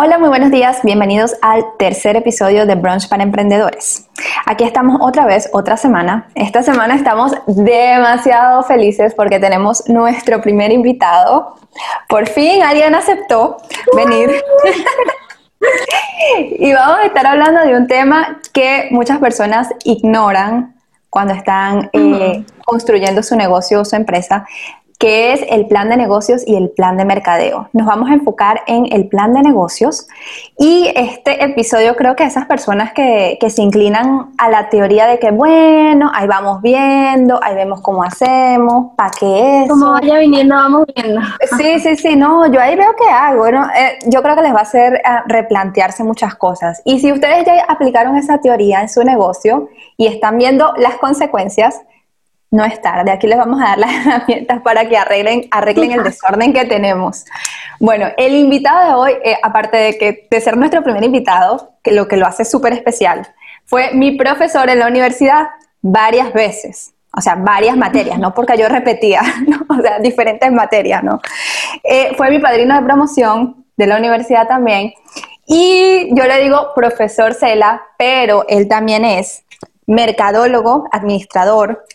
Hola, muy buenos días. Bienvenidos al tercer episodio de Brunch para Emprendedores. Aquí estamos otra vez, otra semana. Esta semana estamos demasiado felices porque tenemos nuestro primer invitado. Por fin alguien aceptó venir. y vamos a estar hablando de un tema que muchas personas ignoran cuando están eh, construyendo su negocio o su empresa que es el plan de negocios y el plan de mercadeo. Nos vamos a enfocar en el plan de negocios y este episodio creo que esas personas que, se inclinan a la teoría de que, bueno, ahí vamos viendo, ahí vemos cómo hacemos, para qué es. Como vaya viniendo, vamos viendo. Sí, sí, sí, no, yo ahí veo qué hago. Bueno, eh, yo creo que les va a hacer eh, replantearse muchas cosas. Y si ustedes ya aplicaron esa teoría en su negocio y están viendo las consecuencias, no es tarde. Aquí les vamos a dar las herramientas para que arreglen, arreglen el desorden que tenemos. Bueno, el invitado de hoy, eh, aparte de, que, de ser nuestro primer invitado, que lo que lo hace súper especial, fue mi profesor en la universidad varias veces. O sea, varias materias, no porque yo repetía, o sea, diferentes materias, ¿no? Eh, fue mi padrino de promoción de la universidad también. Y yo le digo profesor Cela, pero él también es mercadólogo, administrador,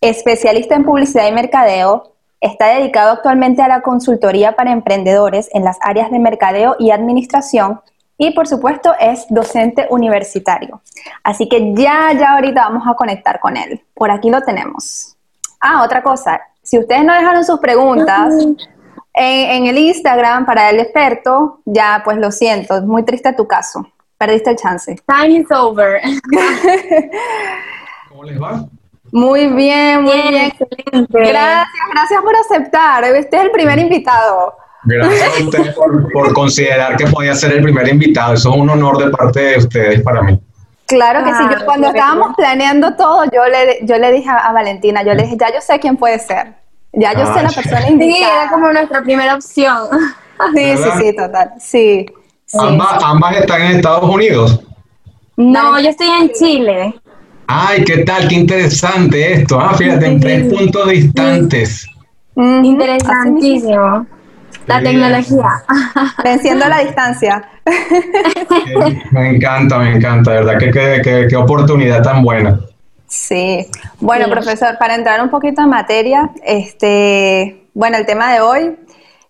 Especialista en publicidad y mercadeo, está dedicado actualmente a la consultoría para emprendedores en las áreas de mercadeo y administración y por supuesto es docente universitario. Así que ya, ya ahorita vamos a conectar con él. Por aquí lo tenemos. Ah, otra cosa, si ustedes no dejaron sus preguntas en, el Instagram para el experto, ya pues lo siento, es muy triste tu caso. Perdiste el chance. Time is over. ¿Cómo les va? Muy bien, muy bien. Gracias, gracias por aceptar. Este es el primer invitado. Gracias a ustedes por, considerar que podía ser el primer invitado. Eso es un honor de parte de ustedes para mí. Claro que sí. Yo, cuando estábamos planeando todo, yo le, yo le dije a, Valentina, yo le dije, ya yo sé quién puede ser. Ya yo sé la persona invitada. Sí, era como nuestra primera opción. Sí, sí, sí, total. Sí. ¿Ambas, ¿Ambas están en Estados Unidos? No, yo estoy en Chile. Ay, ¿qué tal? Qué interesante esto. Ah, fíjate, en tres puntos distantes. Interesantísimo. La tecnología. Venciendo la distancia. me encanta, me encanta, ¿verdad? Qué, qué, oportunidad tan buena. Sí. Bueno, profesor, para entrar un poquito en materia, este, bueno, el tema de hoy,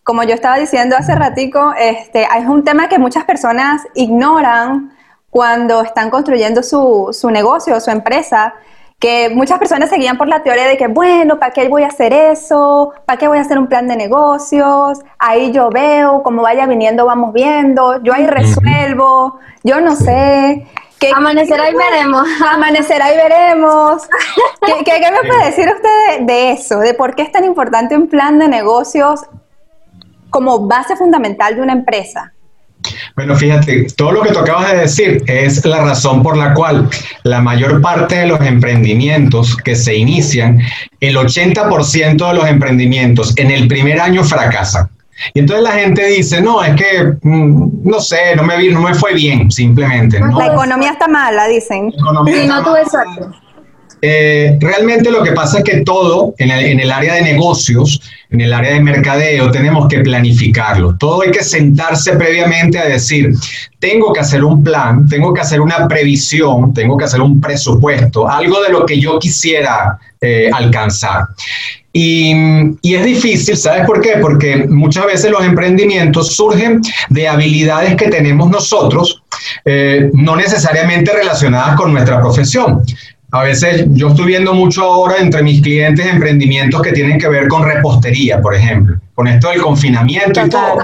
como yo estaba diciendo hace ratico, este, es un tema que muchas personas ignoran cuando están construyendo su, su negocio o su empresa, que muchas personas seguían por la teoría de que, bueno, ¿para qué voy a hacer eso? ¿Para qué voy a hacer un plan de negocios? Ahí yo veo, como vaya viniendo, vamos viendo, yo ahí resuelvo, yo no sé. ¿Qué, amanecerá y veremos. Amanecerá y veremos. ¿Qué, qué, me puede decir usted de, de, eso? De por qué es tan importante un plan de negocios como base fundamental de una empresa. Bueno, fíjate, todo lo que tú acabas de decir es la razón por la cual la mayor parte de los emprendimientos que se inician, el 80% de los emprendimientos en el primer año fracasan. Y entonces la gente dice, no, es que, mm, no sé, no me, no me fue bien, simplemente. La economía está mala, dicen. Y no tuve suerte. Eh, realmente lo que pasa es que todo en el, área de negocios, en el área de mercadeo, tenemos que planificarlo. Todo hay que sentarse previamente a decir, tengo que hacer un plan, tengo que hacer una previsión, tengo que hacer un presupuesto, algo de lo que yo quisiera eh, alcanzar. Y, es difícil, ¿sabes por qué? Porque muchas veces los emprendimientos surgen de habilidades que tenemos nosotros, eh, no necesariamente relacionadas con nuestra profesión. A veces yo estoy viendo mucho ahora entre mis clientes emprendimientos que tienen que ver con repostería, por ejemplo, con esto del confinamiento y todo.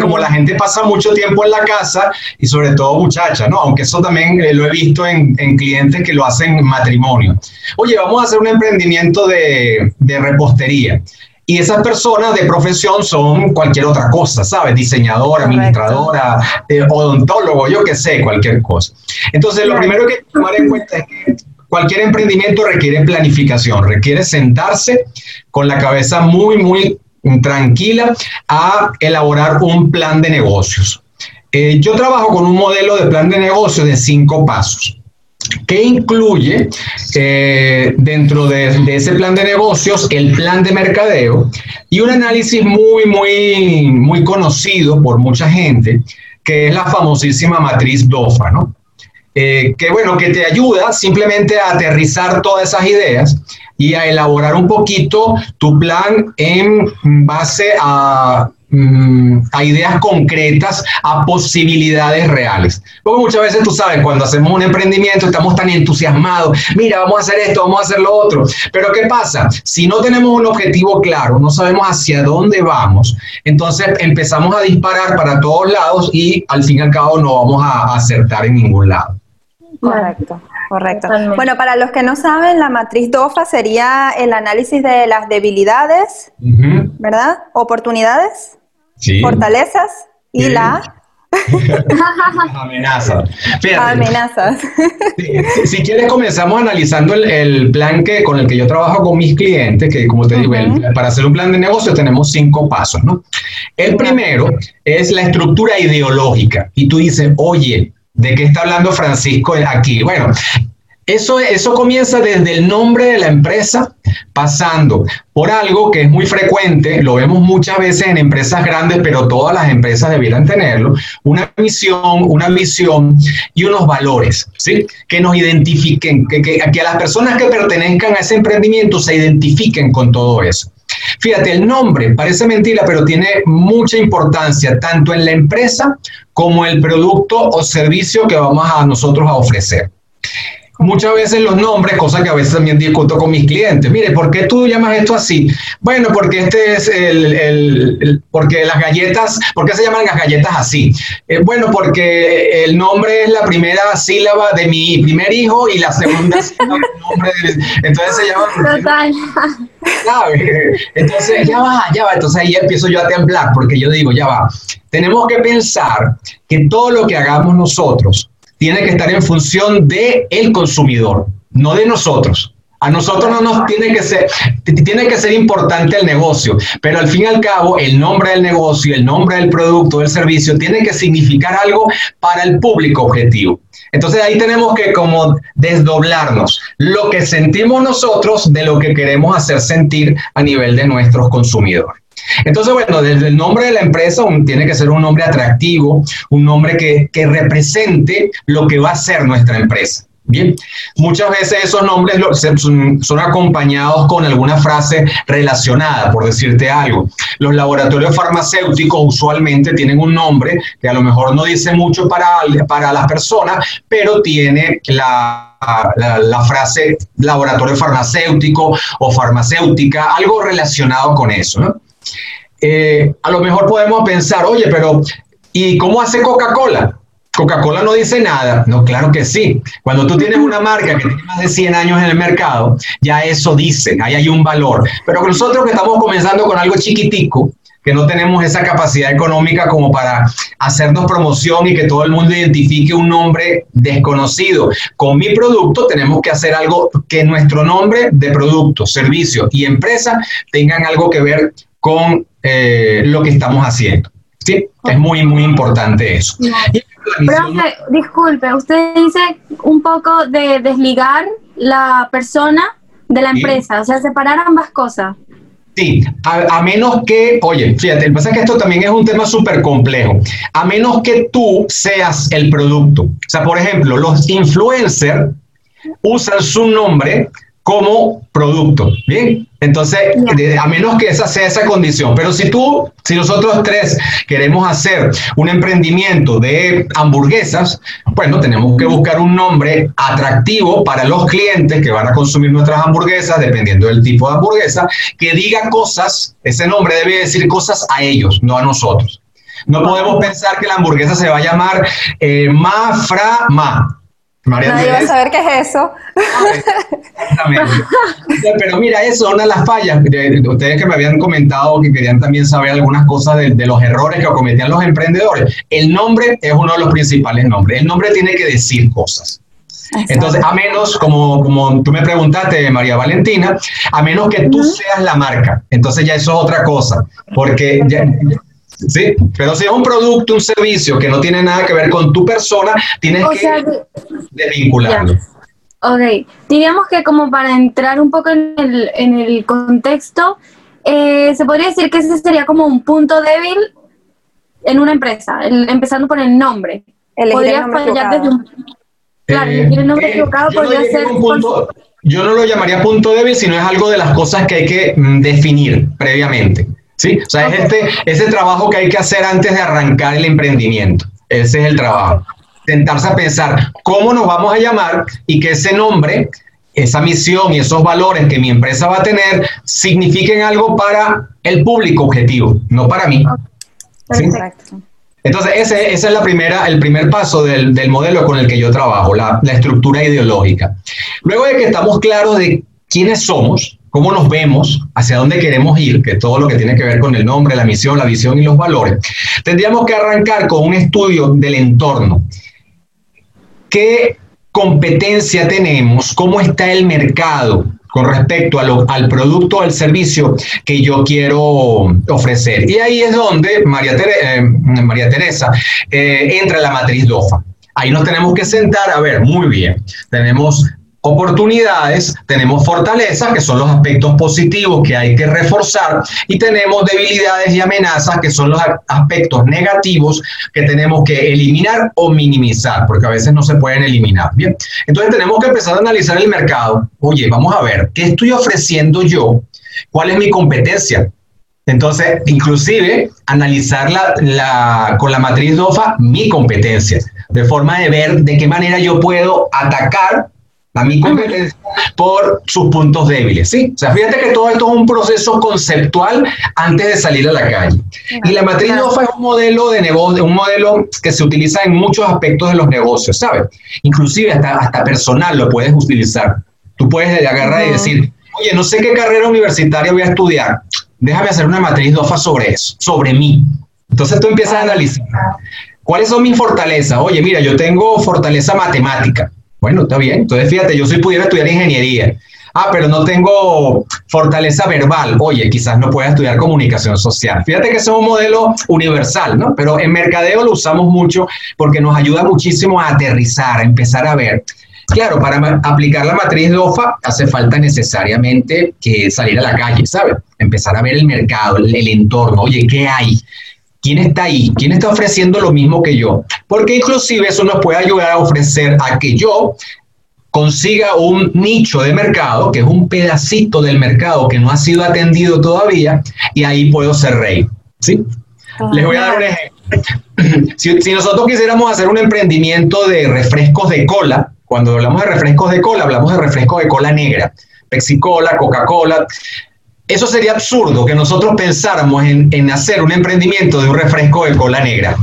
Como la gente pasa mucho tiempo en la casa y sobre todo muchachas, ¿no? Aunque eso también eh, lo he visto en, clientes que lo hacen en matrimonio. Oye, vamos a hacer un emprendimiento de, repostería. Y esas personas de profesión son cualquier otra cosa, ¿sabes? Diseñadora, administradora, eh, odontólogo, yo qué sé, cualquier cosa. Entonces, lo primero que hay que tomar en cuenta es que cualquier emprendimiento requiere planificación, requiere sentarse con la cabeza muy, muy tranquila a elaborar un plan de negocios. Eh, yo trabajo con un modelo de plan de negocios de cinco pasos que incluye eh, dentro de, de, ese plan de negocios el plan de mercadeo y un análisis muy, muy, muy conocido por mucha gente que es la famosísima matriz DOFA, ¿no? Eh, que bueno, que te ayuda simplemente a aterrizar todas esas ideas y a elaborar un poquito tu plan en base a Mm, a ideas concretas, a posibilidades reales. Porque muchas veces tú sabes, cuando hacemos un emprendimiento estamos tan entusiasmados, mira, vamos a hacer esto, vamos a hacer lo otro. Pero ¿qué pasa? Si no tenemos un objetivo claro, no sabemos hacia dónde vamos, entonces empezamos a disparar para todos lados y al fin y al cabo no vamos a acertar en ningún lado. Correcto. Correcto. Bueno, para los que no saben, la matriz DOFA sería el análisis de las debilidades, ¿verdad? Oportunidades fortalezas y la amenazas. Amenazas. Si, quieres comenzamos analizando el, plan que con el que yo trabajo con mis clientes, que como te digo, para hacer un plan de negocio tenemos cinco pasos, ¿no? El primero es la estructura ideológica y tú dices, oye, ¿de qué está hablando Francisco aquí? Bueno, eso, eso comienza desde el nombre de la empresa, pasando por algo que es muy frecuente, lo vemos muchas veces en empresas grandes, pero todas las empresas debieran tenerlo, una misión, una visión y unos valores, ¿sí? Que nos identifiquen, que, que, que las personas que pertenezcan a ese emprendimiento se identifiquen con todo eso. Fíjate, el nombre parece mentira, pero tiene mucha importancia tanto en la empresa como el producto o servicio que vamos a nosotros a ofrecer muchas veces los nombres, cosa que a veces también discuto con mis clientes. Mire, ¿por qué tú llamas esto así? Bueno, porque este es el, el, porque las galletas, ¿por qué se llaman las galletas así? Eh, bueno, porque el nombre es la primera sílaba de mi primer hijo y la segunda sílaba del nombre de, entonces se llama Total. Entonces, ya va, ya va, entonces ahí empiezo yo a temblar porque yo digo, ya va. Tenemos que pensar que todo lo que hagamos nosotros tiene que estar en función el consumidor, no de nosotros. A nosotros no nos tiene que ser, tiene que ser importante el negocio, pero al fin y al cabo el nombre del negocio, el nombre del producto, del servicio, tiene que significar algo para el público objetivo. Entonces ahí tenemos que como desdoblarnos lo que sentimos nosotros de lo que queremos hacer sentir a nivel de nuestros consumidores. Entonces, bueno, desde el nombre de la empresa tiene que ser un nombre atractivo, un nombre que, que represente lo que va a ser nuestra empresa. Bien, muchas veces esos nombres son, acompañados con alguna frase relacionada, por decirte algo. Los laboratorios farmacéuticos usualmente tienen un nombre que a lo mejor no dice mucho para, para las personas, pero tiene la, la, la, frase laboratorio farmacéutico o farmacéutica, algo relacionado con eso. ¿no? Eh, a lo mejor podemos pensar, oye, pero ¿y cómo hace Coca-Cola? Coca-Cola no dice nada. No, claro que sí. Cuando tú tienes una marca que tiene más de 100 años en el mercado, ya eso dice, ahí hay un valor. Pero nosotros que estamos comenzando con algo chiquitico, que no tenemos esa capacidad económica como para hacernos promoción y que todo el mundo identifique un nombre desconocido. Con mi producto tenemos que hacer algo que nuestro nombre de producto, servicio y empresa tengan algo que ver con eh, lo que estamos haciendo. Sí, es muy, muy importante eso. disculpe, usted dice un poco de desligar la persona de la empresa, o sea, separar ambas cosas. Sí, a, menos que, oye, fíjate, el pasa es que esto también es un tema súper complejo. A menos que tú seas el producto. O sea, por ejemplo, los influencers usan su nombre como producto. Bien, entonces, a menos que esa sea esa condición, pero si tú, si nosotros tres queremos hacer un emprendimiento de hamburguesas, bueno, tenemos que buscar un nombre atractivo para los clientes que van a consumir nuestras hamburguesas, dependiendo del tipo de hamburguesa, que diga cosas, ese nombre debe decir cosas a ellos, no a nosotros. No podemos pensar que la hamburguesa se va a llamar eh, Ma Fra Ma María Nadie va a saber qué es eso. Pero mira, eso es una de las fallas. De, ustedes que me habían comentado que querían también saber algunas cosas de, de, los errores que cometían los emprendedores. El nombre es uno de los principales nombres. El nombre tiene que decir cosas. Entonces, a menos, como, como tú me preguntaste, María Valentina, a menos que tú seas la marca. Entonces ya eso es otra cosa. Porque ya, Sí, pero si es un producto, un servicio que no tiene nada que ver con tu persona, tienes que desvincularlo. Ok, digamos que como para entrar un poco en el, en el contexto, eh, se podría decir que ese sería como un punto débil en una empresa, empezando por el nombre. Podría fallar desde un... Claro, eh, el nombre eh, equivocado podría ser... yo no lo llamaría punto débil, sino es algo de las cosas que hay que mm, definir previamente. ¿Sí? O sea, es este, ese trabajo que hay que hacer antes de arrancar el emprendimiento. Ese es el trabajo. Sentarse a pensar cómo nos vamos a llamar y que ese nombre, esa misión y esos valores que mi empresa va a tener signifiquen algo para el público objetivo, no para mí. Entonces, ese, es la primera, el primer paso del, modelo con el que yo trabajo, la, la, estructura ideológica. Luego de que estamos claros de quiénes somos, cómo nos vemos, hacia dónde queremos ir, que todo lo que tiene que ver con el nombre, la misión, la visión y los valores, tendríamos que arrancar con un estudio del entorno. ¿Qué competencia tenemos? ¿Cómo está el mercado? con respecto al producto o al servicio que yo quiero ofrecer. Y ahí es donde María, eh, Teresa eh, entra en la matriz DOFA. Ahí nos tenemos que sentar a ver, muy bien, tenemos oportunidades, tenemos fortalezas, que son los aspectos positivos que hay que reforzar, y tenemos debilidades y amenazas, que son los aspectos negativos que tenemos que eliminar o minimizar, porque a veces no se pueden eliminar. Bien, entonces tenemos que empezar a analizar el mercado. Oye, vamos a ver, ¿qué estoy ofreciendo yo? ¿Cuál es mi competencia? Entonces, inclusive, analizar la, con la matriz DOFA mi competencia, de forma de ver de qué manera yo puedo atacar a mi competencia por sus puntos débiles, ¿sí? O sea, fíjate que todo esto es un proceso conceptual antes de salir a la calle. Y la matriz DOFA es un modelo de negocio, un modelo que se utiliza en muchos aspectos de los negocios, ¿sabes? Inclusive hasta, hasta personal lo puedes utilizar. Tú puedes agarrar y decir, oye, no sé qué carrera universitaria voy a estudiar, déjame hacer una matriz DOFA sobre eso, sobre mí. Entonces tú empiezas a analizar, ¿cuáles son mis fortalezas? Oye, mira, yo tengo fortaleza matemática bueno, está bien. Entonces, fíjate, yo soy pudiera estudiar ingeniería. Ah, pero no tengo fortaleza verbal. Oye, quizás no pueda estudiar comunicación social. Fíjate que ese es un modelo universal, ¿no? Pero en mercadeo lo usamos mucho porque nos ayuda muchísimo a aterrizar, a empezar a ver. Claro, para aplicar la matriz de OFA hace falta necesariamente que salir a la calle, ¿sabes? Empezar a ver el mercado, el entorno. Oye, ¿qué hay? ¿Quién está ahí? ¿Quién está ofreciendo lo mismo que yo? Porque inclusive eso nos puede ayudar a ofrecer a que yo consiga un nicho de mercado, que es un pedacito del mercado que no ha sido atendido todavía, y ahí puedo ser rey. ¿sí? Les voy a dar un ejemplo. Si, si, nosotros quisiéramos hacer un emprendimiento de refrescos de cola, cuando hablamos de refrescos de cola, hablamos de refrescos de cola negra, Pepsi Cola, Coca-Cola, eso sería absurdo que nosotros pensáramos en, hacer un emprendimiento de un refresco de cola negra.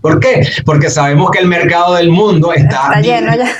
¿Por qué? Porque sabemos que el mercado del mundo está, está lleno ya.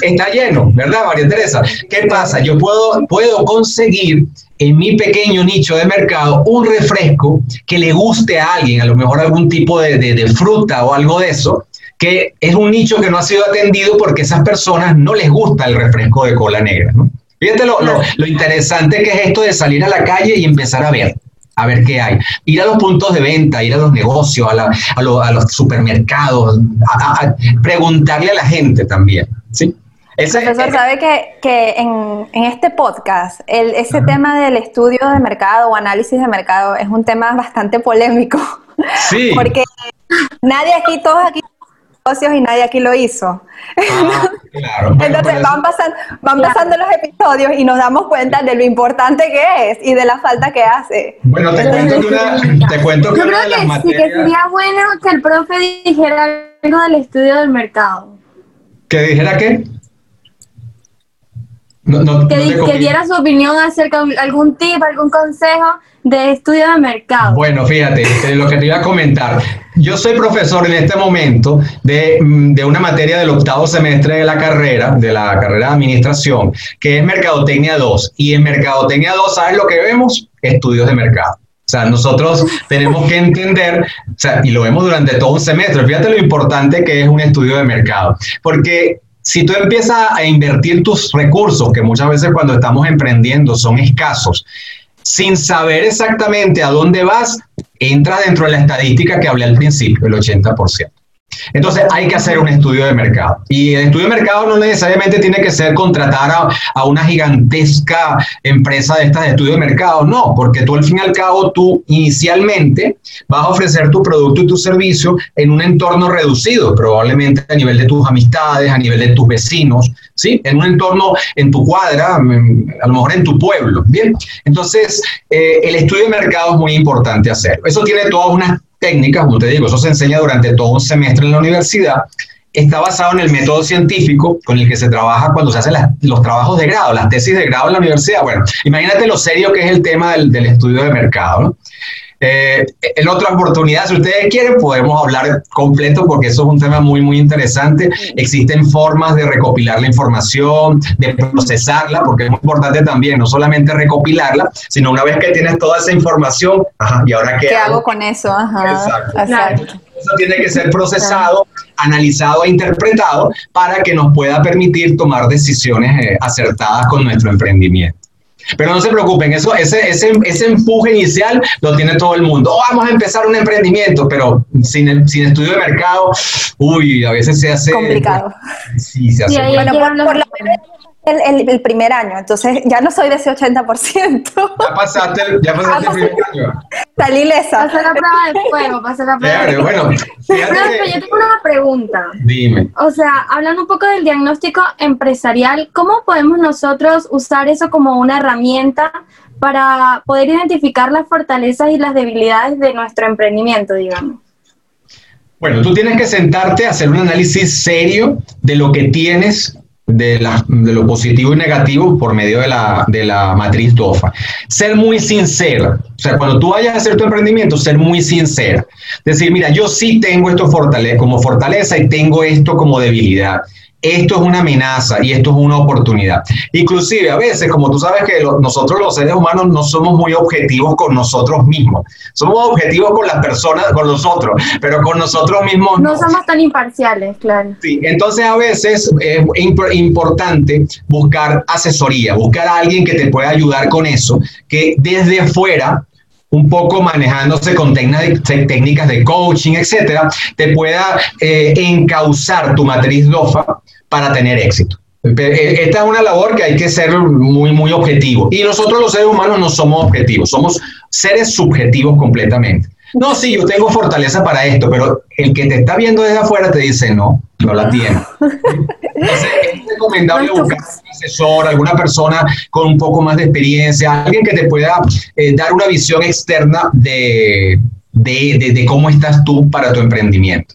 Está lleno, ¿verdad, María Teresa? ¿Qué pasa? Yo puedo, puedo conseguir en mi pequeño nicho de mercado un refresco que le guste a alguien, a lo mejor algún tipo de, de fruta o algo de eso, que es un nicho que no ha sido atendido porque a esas personas no les gusta el refresco de cola negra, ¿no? Fíjate lo, interesante que es esto de salir a la calle y empezar a ver a ver qué hay. Ir a los puntos de venta, ir a los negocios, a, a, los supermercados, a, preguntarle a la gente también. ¿sí? Profesor, sabe que, en, este podcast el, ese tema del estudio de mercado o análisis de mercado es un tema bastante polémico. Sí. Porque nadie aquí, todos aquí y nadie aquí lo hizo. Ah, claro. Entonces van, pasando, van pasando los episodios y nos damos cuenta de lo importante que es y de la falta que hace. Bueno, te cuento que una, te cuento que Yo creo que sí, que sería bueno que el profe dijera algo del estudio del mercado. ¿Que dijera qué? Que, diera su opinión acerca de algún tip, algún consejo de estudio de mercado. Bueno, fíjate, eh, lo que te iba a comentar. Yo soy profesor en este momento de, mm, de, una materia del octavo semestre de la carrera, de la carrera de administración, que es Mercadotecnia 2. Y en Mercadotecnia 2, ¿sabes lo que vemos? Estudios de mercado. O sea, nosotros tenemos que entender, o sea, y lo vemos durante todo un semestre, fíjate lo importante que es un estudio de mercado, porque si tú empiezas a invertir tus recursos, que muchas veces cuando estamos emprendiendo son escasos, sin saber exactamente a dónde vas, entra dentro de la estadística que hablé al principio, el 80%. Entonces hay que hacer un estudio de mercado. Y el estudio de mercado no necesariamente tiene que ser contratar a, una gigantesca empresa de estas de estudio de mercado, no, porque tú al fin y al cabo tú inicialmente vas a ofrecer tu producto y tu servicio en un entorno reducido, probablemente a nivel de tus amistades, a nivel de tus vecinos, ¿sí? En un entorno en tu cuadra, a lo mejor en tu pueblo, ¿bien? Entonces, eh, el estudio de mercado es muy importante hacerlo. Eso tiene todas unas técnicas, como te digo, eso se enseña durante todo un semestre en la universidad, está basado en el método científico con el que se trabaja cuando se hacen los trabajos de grado, las tesis de grado en la universidad. Bueno, imagínate lo serio que es el tema del, del estudio de mercado. ¿no? Eh, en otra oportunidad, si ustedes quieren, podemos hablar completo porque eso es un tema muy, muy interesante. Existen formas de recopilar la información, de procesarla, porque es muy importante también, no solamente recopilarla, sino una vez que tienes toda esa información, ajá, ¿y ahora qué, ¿Qué hago? con eso? Ajá, exacto. exacto. Eso tiene que ser procesado, analizado e interpretado para que nos pueda permitir tomar decisiones eh, acertadas con nuestro emprendimiento. Pero no se preocupen, eso, ese, ese, ese empuje inicial lo tiene todo el mundo. Oh, vamos a empezar un emprendimiento, pero sin, sin estudio de mercado, uy, a veces se hace... Complicado. Sí, se hace... bueno, por, lo menos el, el, primer año, entonces ya no soy de ese 80%. Ya pasaste, ya pasaste el primer año. Salí ilesa. Pasé la prueba de fuego, pasé la prueba claro, bueno, pero yo tengo una pregunta. Dime. O sea, hablando un poco del diagnóstico empresarial, ¿cómo podemos nosotros usar eso como una herramienta para poder identificar las fortalezas y las debilidades de nuestro emprendimiento, digamos? Bueno, tú tienes que sentarte a hacer un análisis serio de lo que tienes de, lo positivo y negativo por medio de la, de la matriz DOFA. Ser muy sincero, o sea, cuando tú vayas a hacer tu emprendimiento, ser muy sincero. Decir, mira, yo sí tengo esto como fortaleza y tengo esto como debilidad esto es una amenaza y esto es una oportunidad. Inclusive a veces, como tú sabes que nosotros los seres humanos no somos muy objetivos con nosotros mismos. Somos objetivos con las personas, con los otros, pero con nosotros mismos no. No somos tan imparciales, claro. Sí, entonces a veces es importante buscar asesoría, buscar a alguien que te pueda ayudar con eso, que desde fuera un poco manejándose con técnicas de coaching, etcétera, te pueda eh, encauzar tu matriz DOFA para tener éxito. Eh, esta es una labor que hay que ser muy, muy objetivo. Y nosotros los seres humanos no somos objetivos, somos seres subjetivos completamente. No, sí, yo tengo fortaleza para esto, pero el que te está viendo desde afuera te dice, no, no la tiene. Entonces, es recomendable buscar un asesor, alguna persona con un poco más de experiencia, alguien que te pueda eh, dar una visión externa de, de, de cómo estás tú para tu emprendimiento.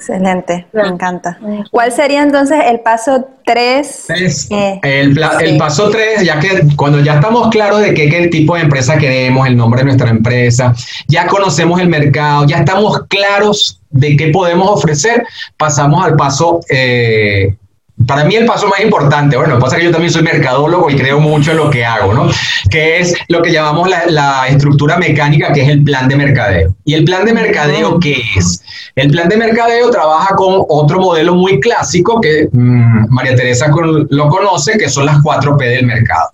Excelente, me encanta. ¿Cuál sería entonces el paso 3? Eh, el, paso 3, ya que cuando ya estamos claros de qué, qué, tipo de empresa queremos, el nombre de nuestra empresa, ya conocemos el mercado, ya estamos claros de qué podemos ofrecer, pasamos al paso eh, para mí el paso más importante, bueno, pasa que yo también soy mercadólogo y creo mucho en lo que hago, ¿no? Que es lo que llamamos la, estructura mecánica, que es el plan de mercadeo. ¿Y el plan de mercadeo qué es? El plan de mercadeo trabaja con otro modelo muy clásico que mm, María Teresa lo conoce, que son las 4P del mercado.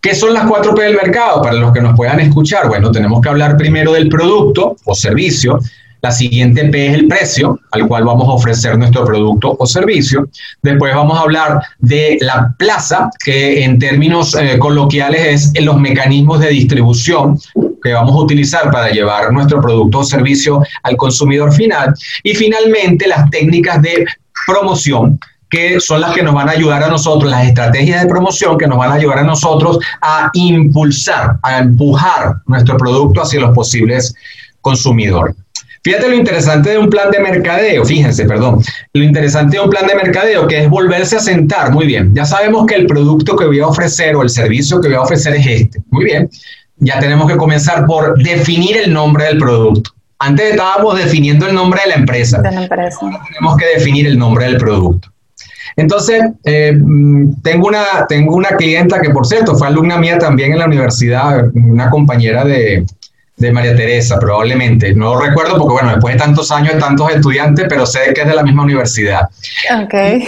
¿Qué son las 4P del mercado? Para los que nos puedan escuchar, bueno, tenemos que hablar primero del producto o servicio, la siguiente P es el precio al cual vamos a ofrecer nuestro producto o servicio. Después vamos a hablar de la plaza, que en términos eh, coloquiales es los mecanismos de distribución que vamos a utilizar para llevar nuestro producto o servicio al consumidor final. Y finalmente las técnicas de promoción, que son las que nos van a ayudar a nosotros, las estrategias de promoción que nos van a ayudar a nosotros a impulsar, a empujar nuestro producto hacia los posibles consumidores. Fíjate lo interesante de un plan de mercadeo, fíjense, perdón, lo interesante de un plan de mercadeo que es volverse a sentar, muy bien, ya sabemos que el producto que voy a ofrecer o el servicio que voy a ofrecer es este, muy bien, ya tenemos que comenzar por definir el nombre del producto. Antes estábamos definiendo el nombre de la empresa, de la empresa. ahora tenemos que definir el nombre del producto. Entonces, eh, tengo, una, tengo una clienta que, por cierto, fue alumna mía también en la universidad, una compañera de, de María Teresa, probablemente. No recuerdo porque, bueno, después de tantos años de tantos estudiantes, pero sé que es de la misma universidad. Okay.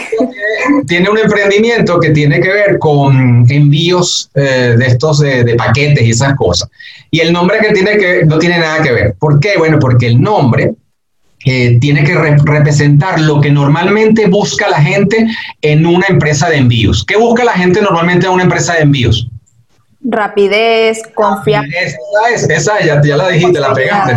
Tiene un emprendimiento que tiene que ver con envíos eh, de estos de, paquetes y esas cosas. Y el nombre que tiene que no tiene nada que ver. ¿Por qué? Bueno, porque el nombre eh, tiene que representar lo que normalmente busca la gente en una empresa de envíos. ¿Qué busca la gente normalmente en una empresa de envíos? Rapidez, confianza. Esa, esa ya, ya, la dijiste, la pegaste.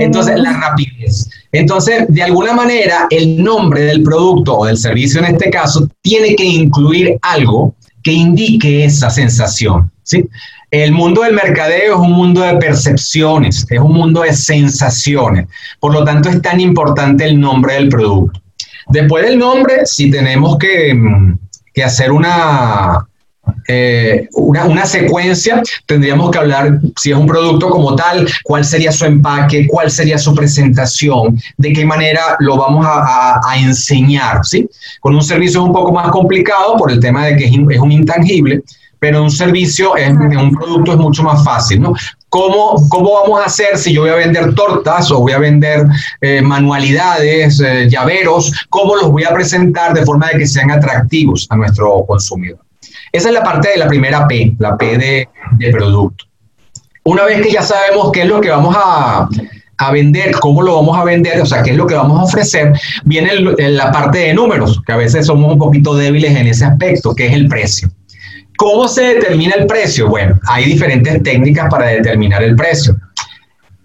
Entonces, la rapidez. Entonces, de alguna manera, el nombre del producto o del servicio en este caso tiene que incluir algo que indique esa sensación. ¿sí? El mundo del mercadeo es un mundo de percepciones, es un mundo de sensaciones. Por lo tanto, es tan importante el nombre del producto. Después del nombre, si tenemos que, mm, que hacer una, eh, una, una, secuencia, tendríamos que hablar si es un producto como tal, cuál sería su empaque, cuál sería su presentación, de qué manera lo vamos a, a, enseñar. ¿sí? Con un servicio es un poco más complicado por el tema de que es, es un intangible, pero un servicio, es, un producto es mucho más fácil, ¿no? ¿Cómo, ¿Cómo vamos a hacer si yo voy a vender tortas o voy a vender eh, manualidades, eh, llaveros? ¿Cómo los voy a presentar de forma de que sean atractivos a nuestro consumidor? Esa es la parte de la primera P, la P de, producto. Una vez que ya sabemos qué es lo que vamos a, a vender, cómo lo vamos a vender, o sea, qué es lo que vamos a ofrecer, viene la parte de números, que a veces somos un poquito débiles en ese aspecto, que es el precio. ¿Cómo se determina el precio? Bueno, hay diferentes técnicas para determinar el precio.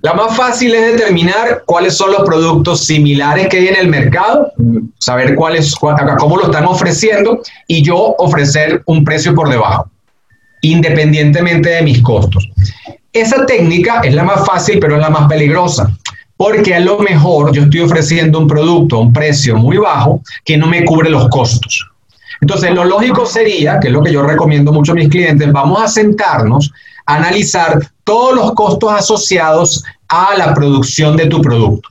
La más fácil es determinar cuáles son los productos similares que hay en el mercado, saber cuáles, cómo lo están ofreciendo y yo ofrecer un precio por debajo, independientemente de mis costos. Esa técnica es la más fácil, pero es la más peligrosa, porque a lo mejor yo estoy ofreciendo un producto a un precio muy bajo que no me cubre los costos. Entonces, lo lógico sería, que es lo que yo recomiendo mucho a mis clientes, vamos a sentarnos a analizar todos los costos asociados a la producción de tu producto.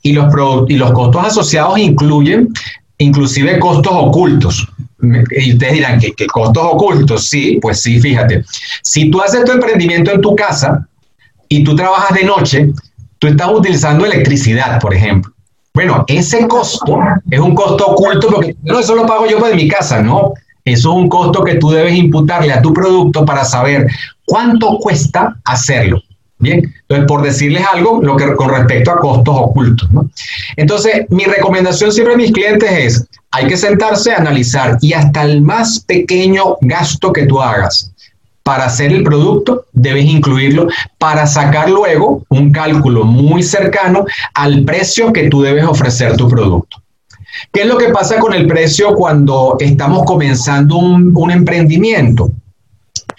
Y los, y los costos asociados incluyen inclusive costos ocultos. Y ustedes dirán, ¿qué, ¿qué, costos ocultos? Sí, pues sí, fíjate. Si tú haces tu emprendimiento en tu casa y tú trabajas de noche, tú estás utilizando electricidad, por ejemplo. Bueno, ese costo es un costo oculto porque no, eso lo pago yo de mi casa, no. Eso es un costo que tú debes imputarle a tu producto para saber cuánto cuesta hacerlo. Bien, entonces por decirles algo lo que con respecto a costos ocultos. Entonces, mi recomendación siempre a mis clientes es, hay que sentarse a analizar y hasta el más pequeño gasto que tú hagas, para hacer el producto, debes incluirlo para sacar luego un cálculo muy cercano al precio que tú debes ofrecer tu producto. ¿Qué es lo que pasa con el precio cuando estamos comenzando un emprendimiento?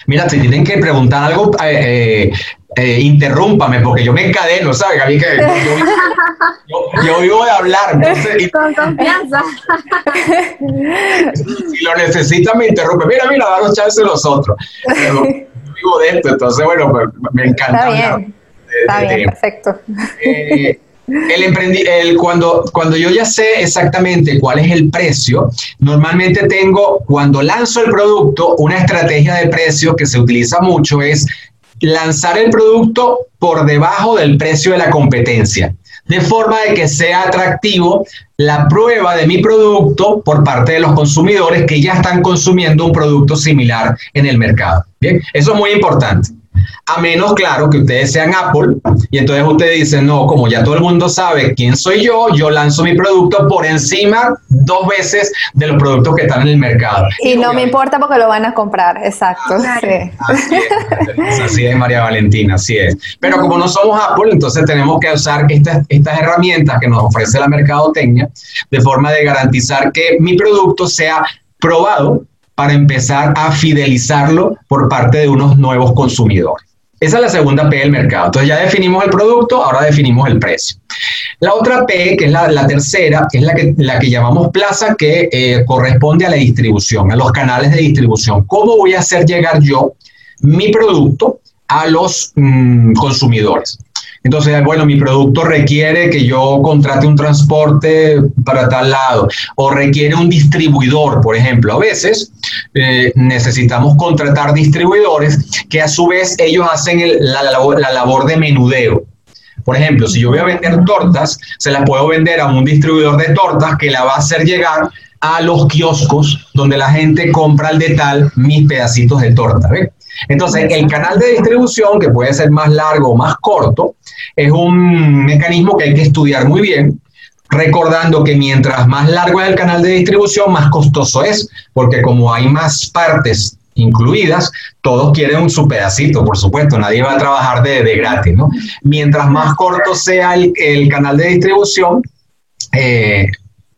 Mira, si tienen que preguntar algo, eh, eh, eh, interrúmpame, porque yo me encadeno, ¿sabes? A mí que yo, yo, vivo de hablar. Entonces, Con confianza. si lo necesitas, me interrumpe. Mira, mira, danos chance los otros. Yo vivo de esto, entonces, bueno, pues, me encanta Está bien, hablar. Está bien, perfecto. Eh, el emprendi el, cuando, cuando yo ya sé exactamente cuál es el precio, normalmente tengo, cuando lanzo el producto, una estrategia de precio que se utiliza mucho es lanzar el producto por debajo del precio de la competencia, de forma de que sea atractivo la prueba de mi producto por parte de los consumidores que ya están consumiendo un producto similar en el mercado. Bien, eso es muy importante. A menos, claro, que ustedes sean Apple y entonces ustedes dicen, no, como ya todo el mundo sabe quién soy yo, yo lanzo mi producto por encima dos veces de los productos que están en el mercado. Y no me importa porque lo van a comprar, exacto. Claro. sí. Así es, así es, María Valentina, así es. Pero como no somos Apple, entonces tenemos que usar estas, estas herramientas que nos ofrece la mercadotecnia de forma de garantizar que mi producto sea probado para empezar a fidelizarlo por parte de unos nuevos consumidores. Esa es la segunda P del mercado. Entonces ya definimos el producto, ahora definimos el precio. La otra P, que es la, tercera, es la que, la que llamamos plaza, que eh, corresponde a la distribución, a los canales de distribución. ¿Cómo voy a hacer llegar yo mi producto a los mm, consumidores? Entonces, bueno, mi producto requiere que yo contrate un transporte para tal lado o requiere un distribuidor, por ejemplo. A veces eh, necesitamos contratar distribuidores que a su vez ellos hacen el- la, labor, la labor de menudeo. Por ejemplo, si yo voy a vender tortas, se las puedo vender a un distribuidor de tortas que la va a hacer llegar a los kioscos donde la gente compra al detal mis pedacitos de torta. ¿ves? Entonces, el canal de distribución, que puede ser más largo o más corto, es un mecanismo que hay que estudiar muy bien, recordando que mientras más largo es el canal de distribución, más costoso es, porque como hay más partes incluidas, todos quieren su pedacito, por supuesto, nadie va a trabajar de, gratis, ¿no? Mientras más corto sea el, canal de distribución, eh,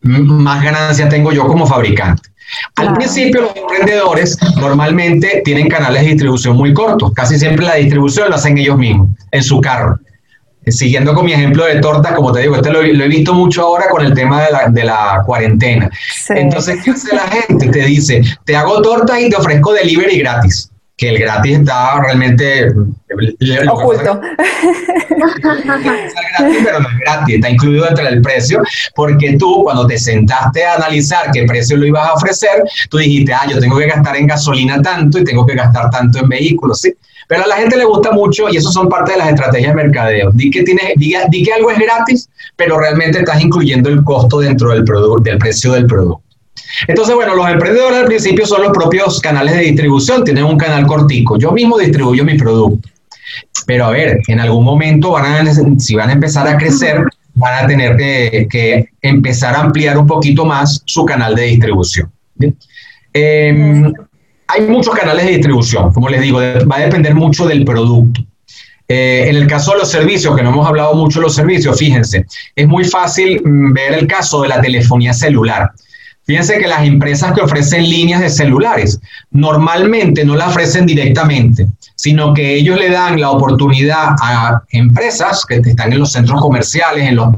más ganancia tengo yo como fabricante. Al principio los emprendedores normalmente tienen canales de distribución muy cortos, casi siempre la distribución lo hacen ellos mismos, en su carro. Eh, siguiendo con mi ejemplo de torta, como te digo, este lo, he visto mucho ahora con el tema de la, cuarentena. Entonces, ¿qué hace la gente? Te dice, te hago torta y te ofrezco delivery gratis que el gratis está realmente oculto. pero no es gratis, está incluido dentro del precio, porque tú cuando te sentaste a analizar qué precio lo ibas a ofrecer, tú dijiste, ah, yo tengo que gastar en gasolina tanto y tengo que gastar tanto en vehículos, ¿sí? Pero a la gente le gusta mucho y eso son parte de las estrategias de mercadeo. Di que, tiene, di, di que algo es gratis, pero realmente estás incluyendo el costo dentro del, producto, del precio del producto. Entonces, bueno, los emprendedores al principio son los propios canales de distribución, tienen un canal cortico. Yo mismo distribuyo mi producto. Pero a ver, en algún momento van a, si van a empezar a crecer, van a tener que, empezar a ampliar un poquito más su canal de distribución. Em, hay muchos canales de distribución, como les digo, va a depender mucho del producto. Eh, en el caso de los servicios, que no hemos hablado mucho de los servicios, fíjense, es muy fácil mm, ver el caso de la telefonía celular. Fíjense que las empresas que ofrecen líneas de celulares normalmente no la ofrecen directamente, sino que ellos le dan la oportunidad a empresas que están en los centros comerciales, en los,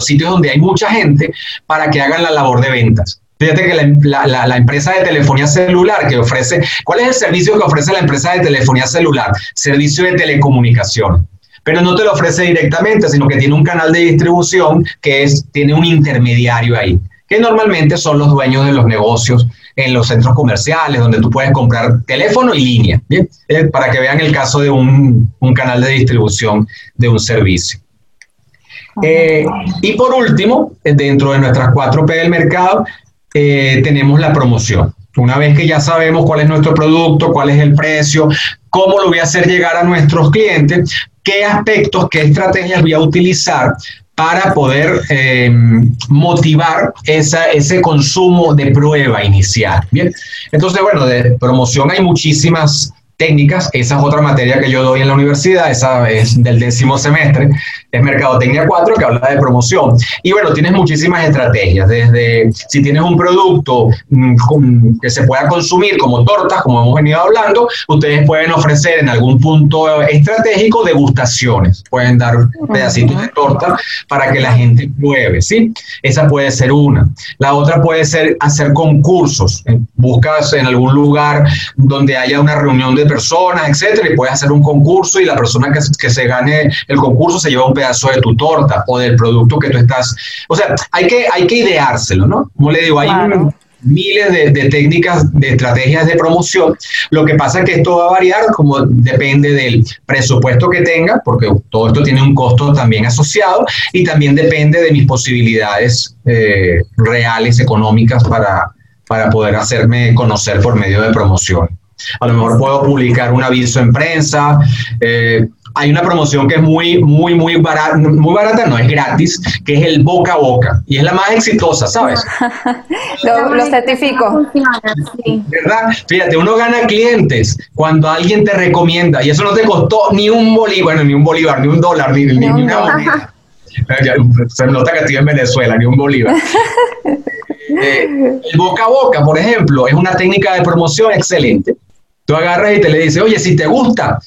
sitios donde hay mucha gente, para que hagan la labor de ventas. Fíjate que la, la, empresa de telefonía celular que ofrece, ¿cuál es el servicio que ofrece la empresa de telefonía celular? Servicio de telecomunicación. Pero no te lo ofrece directamente, sino que tiene un canal de distribución que es, tiene un intermediario ahí que normalmente son los dueños de los negocios en los centros comerciales, donde tú puedes comprar teléfono y línea, ¿bien? Eh, para que vean el caso de un, canal de distribución de un servicio. Eh, y por último, eh, dentro de nuestras 4P del mercado, tenemos la promoción. Una vez que ya sabemos cuál es nuestro producto, cuál es el precio, cómo lo voy a hacer llegar a nuestros clientes, qué aspectos, qué estrategias voy a utilizar para poder eh, motivar esa, ese consumo de prueba inicial. Bien, entonces, bueno, de promoción hay muchísimas técnicas, esa es otra materia que yo doy en la universidad, esa es del décimo semestre, es Mercadotecnia 4, que habla de promoción. Y bueno, tienes muchísimas estrategias, desde si tienes un producto mm, que se pueda consumir como tortas, como hemos venido hablando, ustedes pueden ofrecer en algún punto estratégico degustaciones, pueden dar pedacitos de torta para que la gente pruebe, ¿sí? Esa puede ser una. La otra puede ser hacer concursos. Buscas en algún lugar donde haya una reunión de personas, etcétera, y puedes hacer un concurso y la persona que, que se gane el concurso se lleva un pedazo de tu torta o del producto que tú estás. O sea, hay que, hay que ideárselo, ¿no? Como le digo, hay miles de, técnicas, de estrategias de promoción. Lo que pasa es que esto va a variar como depende del presupuesto que tenga, porque todo esto tiene un costo también asociado y también depende de mis posibilidades eh, reales, económicas para, para poder hacerme conocer por medio de promoción. A lo mejor puedo publicar un aviso en prensa. Eh, hay una promoción que es muy, muy, muy barata, muy barata, no es gratis, que es el boca a boca. Y es la más exitosa, ¿sabes? lo, certifico. ¿Verdad? Fíjate, uno gana clientes cuando alguien te recomienda, y eso no te costó ni un bolívar, ni un bolívar, ni un dólar, ni, ni, una moneda. Se nota que estoy en Venezuela, ni un bolívar. Eh, el boca a boca, por ejemplo, es una técnica de promoción excelente. Tú agarras y te le dices, oye, si te gusta,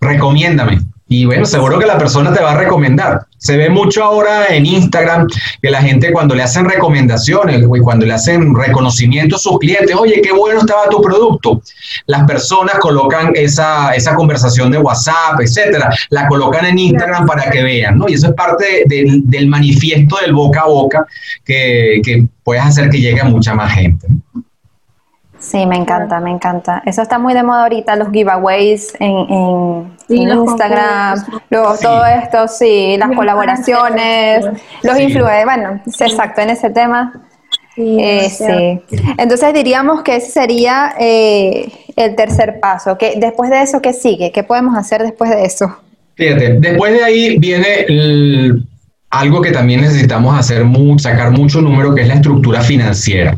recomiéndame. Y bueno, seguro que la persona te va a recomendar. Se ve mucho ahora en Instagram que la gente cuando le hacen recomendaciones y cuando le hacen reconocimiento a sus clientes, oye, qué bueno estaba tu producto. Las personas colocan esa, esa conversación de WhatsApp, etcétera, la colocan en Instagram para que vean, ¿no? Y eso es parte del, del manifiesto del boca a boca que, que puedes hacer que llegue a mucha más gente. Sí, me encanta, me encanta. Eso está muy de moda ahorita, los giveaways en, Instagram, todo esto, sí, las colaboraciones, los influencers, bueno, exacto, en ese tema. Sí, eh, Entonces diríamos que ese sería eh, el tercer paso? ¿Qué, después de eso, ¿qué sigue? ¿Qué podemos hacer después de eso? Fíjate, después de ahí viene algo que también necesitamos hacer, sacar mucho número, que es la estructura financiera.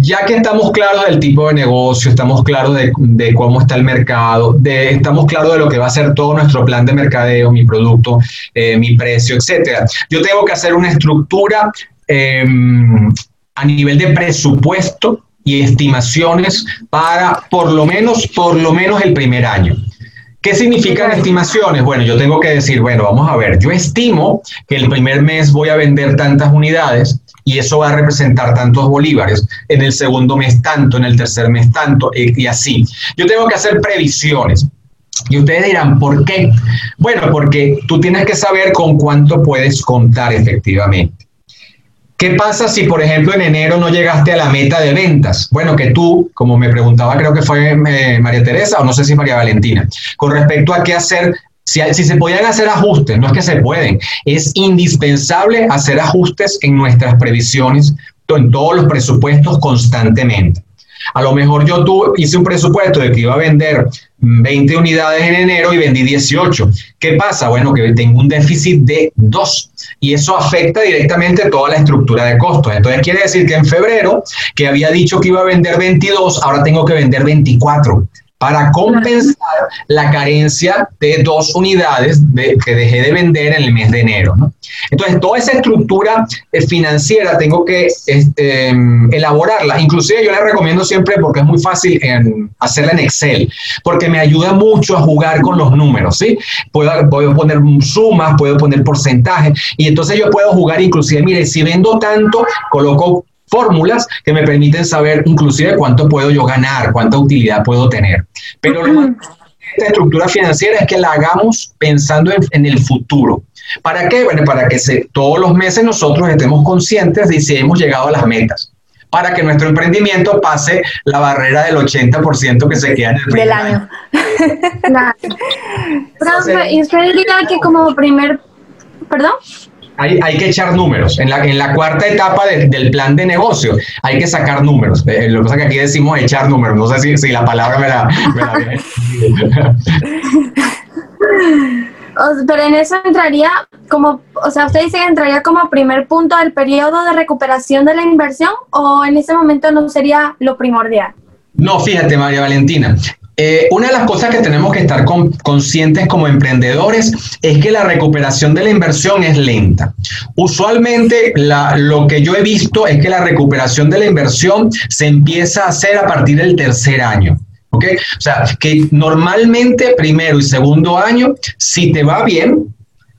Ya que estamos claros del tipo de negocio, estamos claros de, cómo está el mercado, de, estamos claros de lo que va a ser todo nuestro plan de mercadeo, mi producto, eh, mi precio, etcétera. Yo tengo que hacer una estructura em, a nivel de presupuesto y estimaciones para por lo menos, por lo menos el primer año. ¿Qué significan estimaciones? Bueno, yo tengo que decir, bueno, vamos a ver, yo estimo que el primer mes voy a vender tantas unidades y eso va a representar tantos bolívares, en el segundo mes tanto, en el tercer mes tanto, y así. Yo tengo que hacer previsiones. Y ustedes dirán, ¿por qué? Bueno, porque tú tienes que saber con cuánto puedes contar efectivamente. ¿Qué pasa si, por ejemplo, en enero no llegaste a la meta de ventas? Bueno, que tú, como me preguntaba, creo que fue eh, María Teresa o no sé si María Valentina, con respecto a qué hacer, si, si se podían hacer ajustes, no es que se pueden, es indispensable hacer ajustes en nuestras previsiones, en todos los presupuestos constantemente. A lo mejor yo tuve, hice un presupuesto de que iba a vender 20 unidades en enero y vendí 18. ¿Qué pasa? Bueno, que tengo un déficit de 2 y eso afecta directamente toda la estructura de costos. Entonces quiere decir que en febrero, que había dicho que iba a vender 22, ahora tengo que vender 24 para compensar la carencia de dos unidades que dejé de vender en el mes de enero. Entonces, toda esa estructura eh, financiera tengo que este, elaborarla. Inclusive yo la recomiendo siempre porque es muy fácil hacerla en Excel, porque me ayuda mucho a jugar con los números. ¿sí? Puedo, puedo poner sumas, puedo poner porcentajes, y entonces yo puedo jugar inclusive, mire, si vendo tanto, coloco fórmulas que me permiten saber inclusive cuánto puedo yo ganar, cuánta utilidad puedo tener. Pero lo más esta estructura financiera es que la hagamos pensando en, el futuro. ¿Para qué? Bueno, para que se, todos los meses nosotros estemos conscientes de si hemos llegado a las metas. Para que nuestro emprendimiento pase la barrera del 80% que se queda en el primer año. y usted diría que como primer, perdón hay, hay, que echar números. En la, en la cuarta etapa del plan de negocio hay que sacar números. Eh, lo que pasa es que aquí decimos echar números. No sé si, si la palabra me la, me Pero en eso entraría como, o sea, usted dice que entraría como primer punto del periodo de recuperación de la inversión o en ese momento no sería lo primordial. No, fíjate, María Valentina, eh, una de las cosas que tenemos que estar conscientes como emprendedores es que la recuperación de la inversión es lenta. Usualmente lo que yo he visto es que la recuperación de la inversión se empieza a hacer a partir del tercer año. ¿ok? O sea, que normalmente primero y segundo año, si te va bien,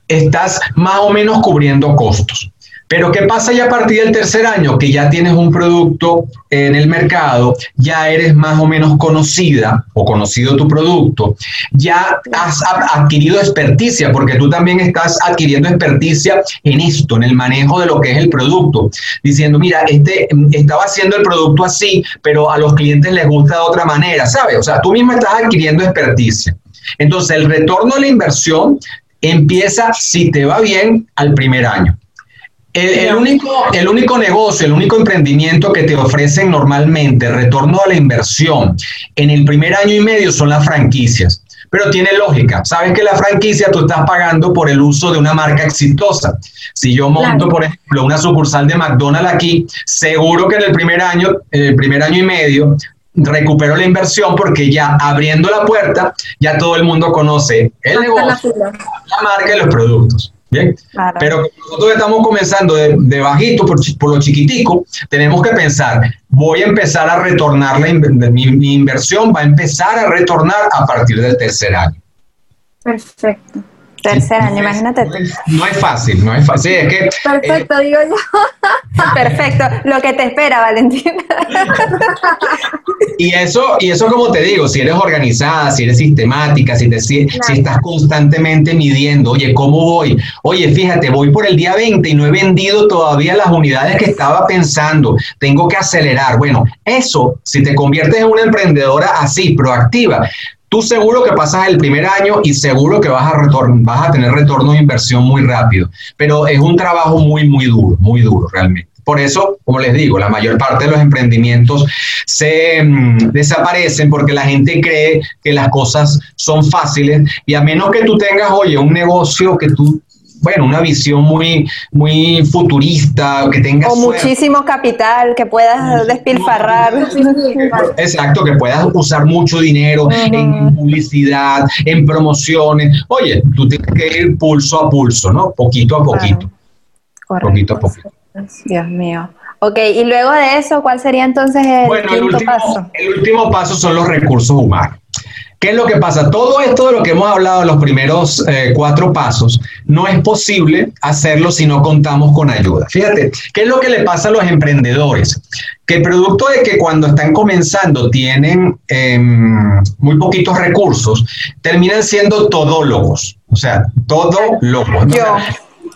estás más o menos cubriendo costos. Pero ¿qué pasa ya a partir del tercer año? Que ya tienes un producto en el mercado, ya eres más o menos conocida o conocido tu producto, ya has adquirido experticia, porque tú también estás adquiriendo experticia en esto, en el manejo de lo que es el producto, diciendo, mira, este estaba haciendo el producto así, pero a los clientes les gusta de otra manera, ¿sabes? O sea, tú mismo estás adquiriendo experticia. Entonces, el retorno de la inversión empieza, si te va bien, al primer año. El, único, el único negocio, el único emprendimiento que te ofrecen normalmente retorno a la inversión en el primer año y medio son las franquicias. Pero tiene lógica. Sabes que la franquicia tú estás pagando por el uso de una marca exitosa. Si yo monto, por ejemplo, una sucursal de McDonald's aquí, seguro que en el primer año, en el primer año y medio, recupero la inversión porque ya abriendo la puerta, ya todo el mundo conoce el negocio, la marca y los productos. Bien, pero nosotros estamos comenzando de, bajito por, por, lo chiquitico, tenemos que pensar, voy a empezar a retornar la mi inversión, va a empezar a retornar a partir del tercer año. Perfecto. Tercer año, imagínate. No es, fácil, no es fácil. Es que, Perfecto, digo yo. Perfecto, lo que te espera, Valentina. y eso, y eso como te digo, si eres organizada, si eres sistemática, si, te, si, estás constantemente midiendo, oye, ¿cómo voy? Oye, fíjate, voy por el día 20 y no he vendido todavía las unidades que estaba pensando, tengo que acelerar. Bueno, eso, si te conviertes en una emprendedora así, proactiva, Tú seguro que pasas el primer año y seguro que vas a, tener retorno de inversión muy rápido, pero es un trabajo muy, muy duro, muy duro realmente. Por eso, como les digo, la mayor parte de los emprendimientos se mm, desaparecen porque la gente cree que las cosas son fáciles y a menos que tú tengas, oye, un negocio que tú bueno, una visión muy, muy futurista, que tengas... O muchísimo capital, que puedas despilfarrar. Exacto, que puedas usar mucho dinero en publicidad, en promociones. Oye, tú tienes que ir pulso a pulso, ¿no? Poquito a poquito. Correcto. Poquito a poquito. Dios mío. Ok, y luego de eso, ¿cuál sería entonces el bueno, el último, paso? El último paso son los recursos humanos. ¿Qué es lo que pasa? Todo esto de lo que hemos hablado en los primeros eh, cuatro pasos, no es posible hacerlo si no contamos con ayuda. Fíjate, ¿qué es lo que le pasa a los emprendedores? Que producto de que cuando están comenzando tienen em, muy poquitos recursos, terminan siendo todólogos, o sea, todólogos. ¿no? Yo.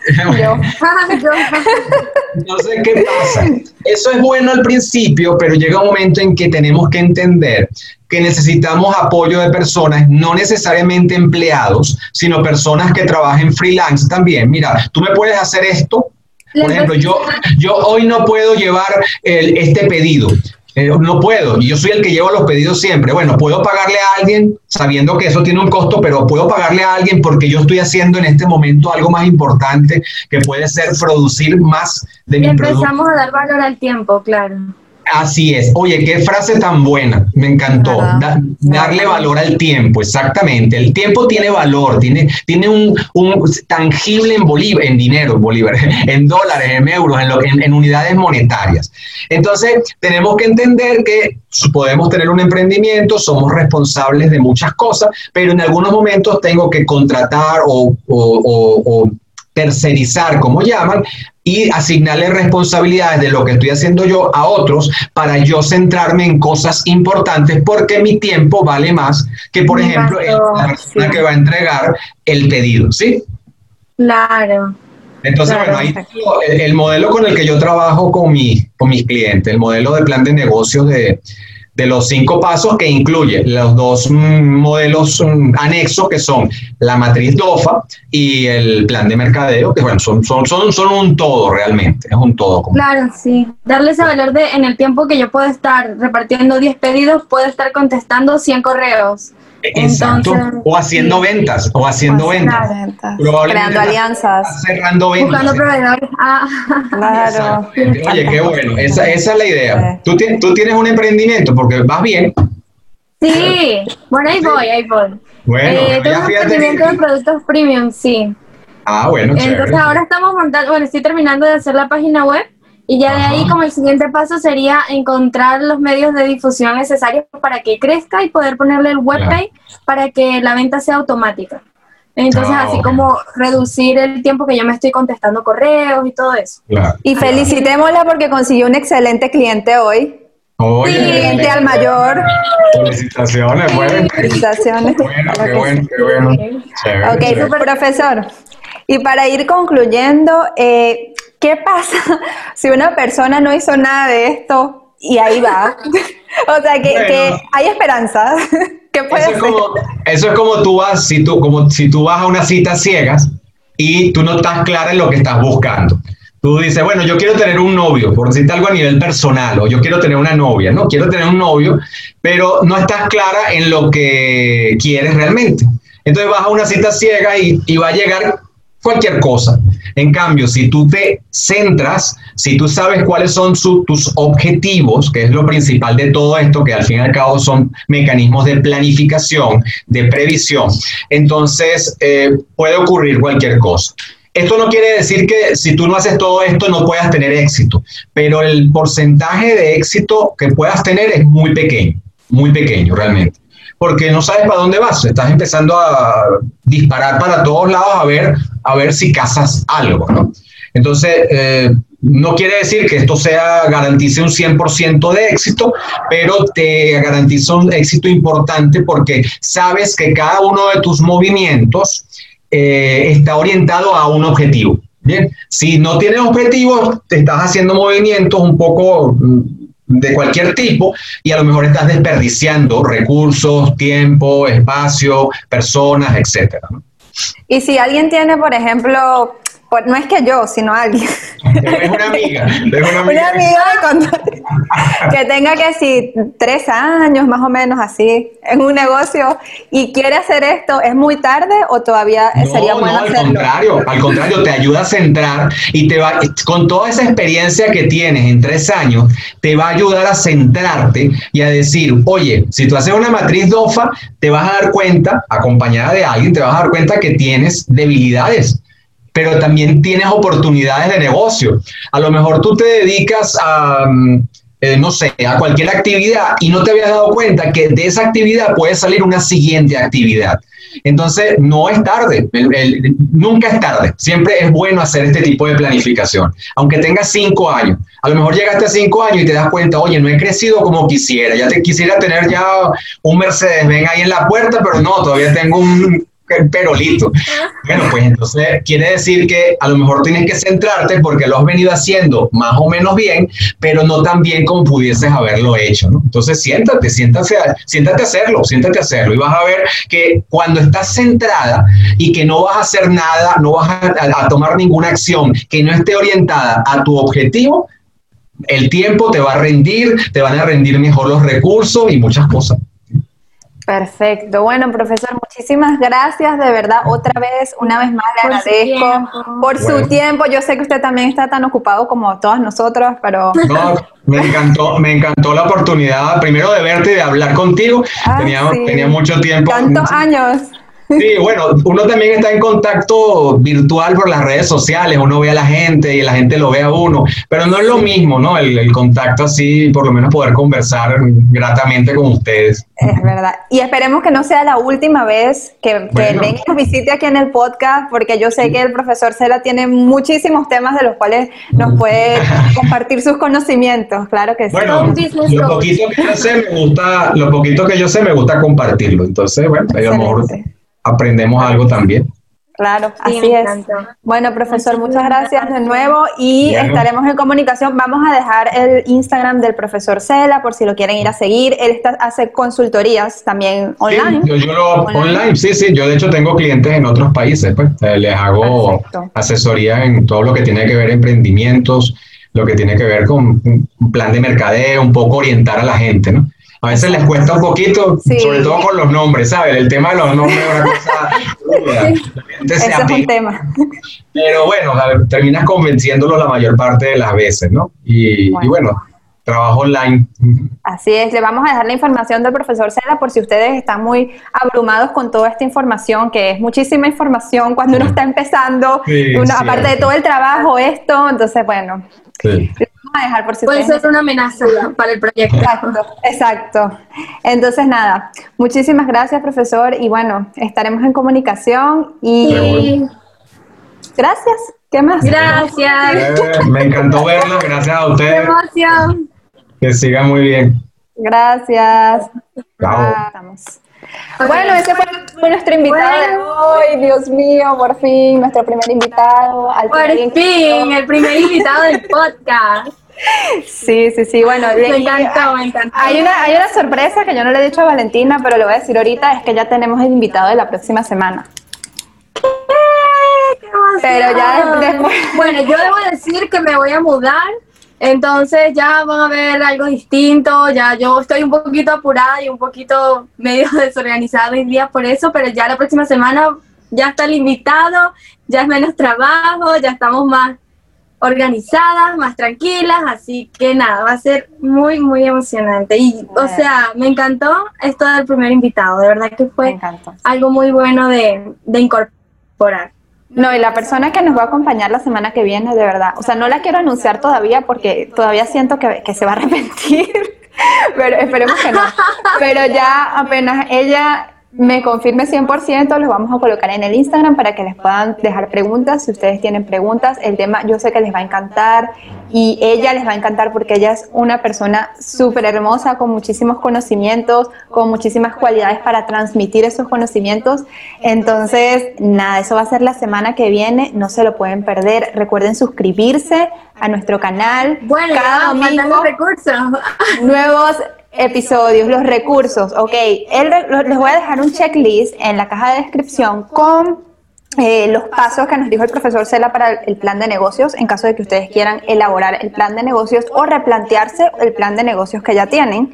no sé qué pasa. Eso es bueno al principio, pero llega un momento en que tenemos que entender que necesitamos apoyo de personas, no necesariamente empleados, sino personas que trabajen freelance también. Mira, tú me puedes hacer esto. Por ejemplo, yo, yo hoy no puedo llevar este pedido. Eh, no puedo, y yo soy el que lleva los pedidos siempre. Bueno, puedo pagarle a alguien sabiendo que eso tiene un costo, pero puedo pagarle a alguien porque yo estoy haciendo en este momento algo más importante que puede ser producir más de mi Empezamos a dar valor al tiempo, claro. Así es. Oye, qué frase tan buena. Me encantó. darle valor al tiempo, exactamente. El tiempo tiene valor, tiene, tiene un, tangible en Bolívar, en dinero, en Bolívar, en dólares, en euros, en, en unidades monetarias. Entonces, tenemos que entender que podemos tener un emprendimiento, somos responsables de muchas cosas, pero en algunos momentos tengo que contratar o, o tercerizar, como llaman, y asignarle responsabilidades de lo que estoy haciendo yo a otros para yo centrarme en cosas importantes porque mi tiempo vale más que, por ejemplo, la persona que va a entregar el pedido, ¿sí? Claro. Entonces, bueno, ahí el, el, modelo con el que yo trabajo con, mi, con mis clientes, el modelo de plan de negocios de, de los cinco pasos que incluye los dos mm, modelos mm, anexos que son la matriz DOFA y el plan de mercadeo, que bueno, son, son, son, son un todo realmente, es un todo. Claro, sí. Darle ese valor de en el tiempo que yo puedo estar repartiendo 10 pedidos, puedo estar contestando 100 correos. Exacto. o haciendo ventas, o haciendo ventas. Creando alianzas. Cerrando ventas. Buscando proveedores. Ah. Claro. Oye, qué bueno. Esa, esa es la idea. Tú, tú tienes un emprendimiento porque vas bien. Sí. Bueno, ahí voy, ahí voy. Bueno, eh, tengo un emprendimiento de productos premium, sí. Ah, bueno. Entonces ahora estamos montando, bueno, estoy terminando de hacer la página web y ya de ahí, como el siguiente paso sería encontrar los medios de difusión necesarios para que crezca y poder ponerle el webpage para que la venta sea automática. Entonces, ah, así como reducir el tiempo que yo me estoy contestando correos y todo eso. Y felicitémosla porque consiguió un excelente cliente hoy. Oye, al mayor. Felicitaciones, bueno. Felicitaciones. Bueno, qué bueno, qué bueno. ok, super profesor. Y para ir concluyendo, eh, ¿qué pasa si una persona no hizo nada de esto y ahí va? o sea, que, hay esperanza. ¿Qué puede eso Es como, eso es como tú vas, si tú, como si tú vas a una cita ciegas y tú no estás clara en lo que estás buscando. Tú dices, bueno, yo quiero tener un novio, por decirte algo a nivel personal, o yo quiero tener una novia, ¿no? Quiero tener un novio, pero no estás clara en lo que quieres realmente. Entonces vas a una cita ciega y, y va a llegar cualquier cosa. En cambio, si tú te centras, si tú sabes cuáles son tus objetivos, que es lo principal de todo esto, que al fin y al cabo son mecanismos de planificación, de previsión, entonces eh, puede ocurrir cualquier cosa. Esto no quiere decir que si tú no haces todo esto no puedas tener éxito, pero el porcentaje de éxito que puedas tener es muy pequeño, muy pequeño realmente porque no sabes para dónde vas, estás empezando a disparar para todos lados a ver, a ver si cazas algo, ¿no? Entonces, eh, no quiere decir que esto sea garantice un 100% de éxito, pero te garantiza un éxito importante porque sabes que cada uno de tus movimientos eh, está orientado a un objetivo. Bien, si no tienes objetivos, te estás haciendo movimientos un poco mm, de cualquier tipo y a lo mejor estás desperdiciando recursos, tiempo, espacio, personas, etcétera. Y si alguien tiene, por ejemplo, no es que yo, sino alguien. Es una amiga. una amiga, que tenga que si tres años más o menos así en un negocio y quiere hacer esto, ¿es muy tarde o todavía sería bueno no, al contrario, al contrario, te ayuda a centrar y te va, con toda esa experiencia que tienes en tres años, te va a ayudar a centrarte y a decir, oye, si tú haces una matriz DOFA, te vas a dar cuenta, acompañada de alguien, te vas a dar cuenta que tienes debilidades pero también tienes oportunidades de negocio. A lo mejor tú te dedicas a, mm, eh, no sé, a cualquier actividad y no te habías dado cuenta que de esa actividad puede salir una siguiente actividad. Entonces, no es tarde, nunca es tarde. Siempre es bueno hacer este tipo de planificación, aunque tengas cinco años. A lo mejor llegaste a cinco años y te das cuenta, oye, no he crecido como quisiera. Ya te quisiera tener ya un Mercedes, ven ahí en la puerta, pero no, todavía tengo un perolito. Bueno, pues entonces quiere decir que a lo mejor tienes que centrarte porque lo has venido haciendo más o menos bien, pero no tan bien como pudieses haberlo hecho. Entonces siéntate, siéntate, siéntate a hacerlo, siéntate a hacerlo y vas a ver que cuando estás centrada y que no vas a hacer nada, no vas a, a tomar ninguna acción que no esté orientada a tu objetivo, el tiempo te va a rendir, te van a rendir mejor los recursos y muchas cosas. Perfecto. Bueno, profesor, muchísimas gracias. De verdad, otra vez, una vez más le agradezco por su tiempo. Yo sé que usted también está tan ocupado como todas nosotros, pero... No, me encantó, me encantó la oportunidad, primero de verte y de hablar contigo. Ah, tenía, tenía mucho tiempo. Tantos años. Sí, bueno, uno también está en contacto virtual por las redes sociales, uno ve a la gente y la gente lo ve a uno, pero no es lo mismo, ¿no? El, contacto así, por lo menos poder conversar gratamente con ustedes. Es verdad. Y esperemos que no sea la última vez que, que venga nos visite aquí en el podcast, porque yo sé que el profesor Cela tiene muchísimos temas de los cuales nos puede compartir sus conocimientos, claro que sí. Bueno, lo poquito que yo sé me gusta, lo poquito que yo sé me gusta compartirlo, entonces, bueno, a lo mejor aprendemos algo también. Claro, así es. Bueno, profesor, muchas gracias de nuevo y estaremos en comunicación. Vamos a dejar el Instagram del profesor Cela por si lo quieren ir a seguir. Él está, hace consultorías también online. Sí, yo, lo, online. sí, sí. Yo de hecho tengo clientes en otros países, pues eh, les hago asesoría en todo lo que tiene que ver emprendimientos, lo que tiene que ver con un plan de mercadeo, un poco orientar a la gente, ¿no? A veces les cuesta un poquito, sobre todo con los nombres, ¿sabes? El tema de los nombres es una cosa... Ese es un tema. Pero bueno, terminas convenciéndolo la mayor parte de las veces, ¿no? Y bueno. trabajo online. Así es, le vamos a dejar la información del profesor Seda por si ustedes están muy abrumados con toda esta información, que es muchísima información cuando uno está empezando, aparte de todo el trabajo, esto, entonces bueno, sí dejar por si Puede ser una amenaza para el proyecto. Exacto, exacto. Entonces, nada, muchísimas gracias, profesor, y bueno, estaremos en comunicación y gracias. ¿Qué más? Gracias. Eh, me encantó verlo, gracias a ustedes. Que siga muy bien. Gracias. Chao. Bueno, ese fue nuestro invitado de hoy. Dios mío, por fin, nuestro primer invitado. Al por fin, el primer invitado del podcast. Sí, sí, sí. Bueno, me encantó, me encantó. Hay una, hay una sorpresa que yo no le he dicho a Valentina, pero le voy a decir ahorita, es que ya tenemos el invitado de la próxima semana. pero ya después... Bueno, yo debo decir que me voy a mudar, entonces ya van a ver algo distinto, ya yo estoy un poquito apurada y un poquito medio desorganizada hoy día por eso, pero ya la próxima semana ya está el invitado, ya es menos trabajo, ya estamos más organizadas, más tranquilas, así que nada, va a ser muy, muy emocionante. Y, o sea, me encantó esto del primer invitado, de verdad que fue algo muy bueno de, de incorporar. No, y la persona que nos va a acompañar la semana que viene, de verdad, o sea, no la quiero anunciar todavía porque todavía siento que, que se va a arrepentir, pero esperemos que no. Pero ya apenas ella me confirme 100%, los vamos a colocar en el Instagram para que les puedan dejar preguntas. Si ustedes tienen preguntas, el tema yo sé que les va a encantar y ella les va a encantar porque ella es una persona súper hermosa, con muchísimos conocimientos, con muchísimas cualidades para transmitir esos conocimientos. Entonces, nada, eso va a ser la semana que viene, no se lo pueden perder. Recuerden suscribirse a nuestro canal. Bueno, cada domingo, recursos. nuevos episodios, los recursos, ok. les voy a dejar un checklist en la caja de descripción con eh, los pasos que nos dijo el profesor Cela para el plan de negocios en caso de que ustedes quieran elaborar el plan de negocios o replantearse el plan de negocios que ya tienen.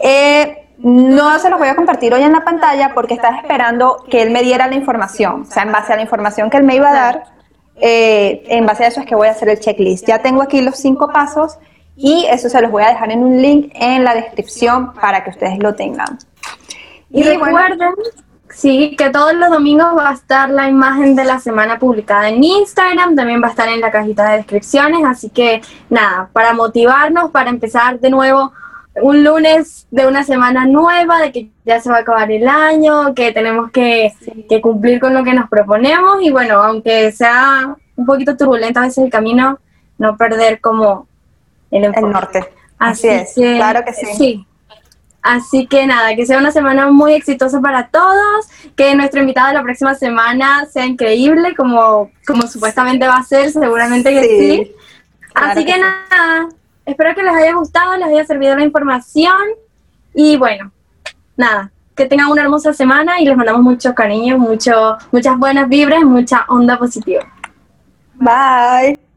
Eh, no se los voy a compartir hoy en la pantalla porque estaba esperando que él me diera la información. O sea, en base a la información que él me iba a dar, eh, en base a eso es que voy a hacer el checklist. Ya tengo aquí los cinco pasos y eso se los voy a dejar en un link en la descripción para que ustedes lo tengan. Y, recuerden, sí, que todos los domingos va a estar la imagen de la semana publicada en Instagram, también va a estar en la cajita de descripciones, así que nada, para motivarnos, para empezar de nuevo un lunes de una semana nueva, de que ya se va a acabar el año, que tenemos que, cumplir con lo que nos proponemos y bueno, aunque sea un poquito turbulento a veces el camino, no perder como el, el norte. Así, es, claro que sí. sí. Así que nada, que sea una semana muy exitosa para todos, que nuestro invitado de la próxima semana sea increíble, como, como supuestamente va a ser, seguramente que sí. Así que, nada, espero que les haya gustado, les haya servido la información y bueno, nada, que tengan una hermosa semana y les mandamos mucho cariño, mucho, muchas buenas vibras, mucha onda positiva. Bye.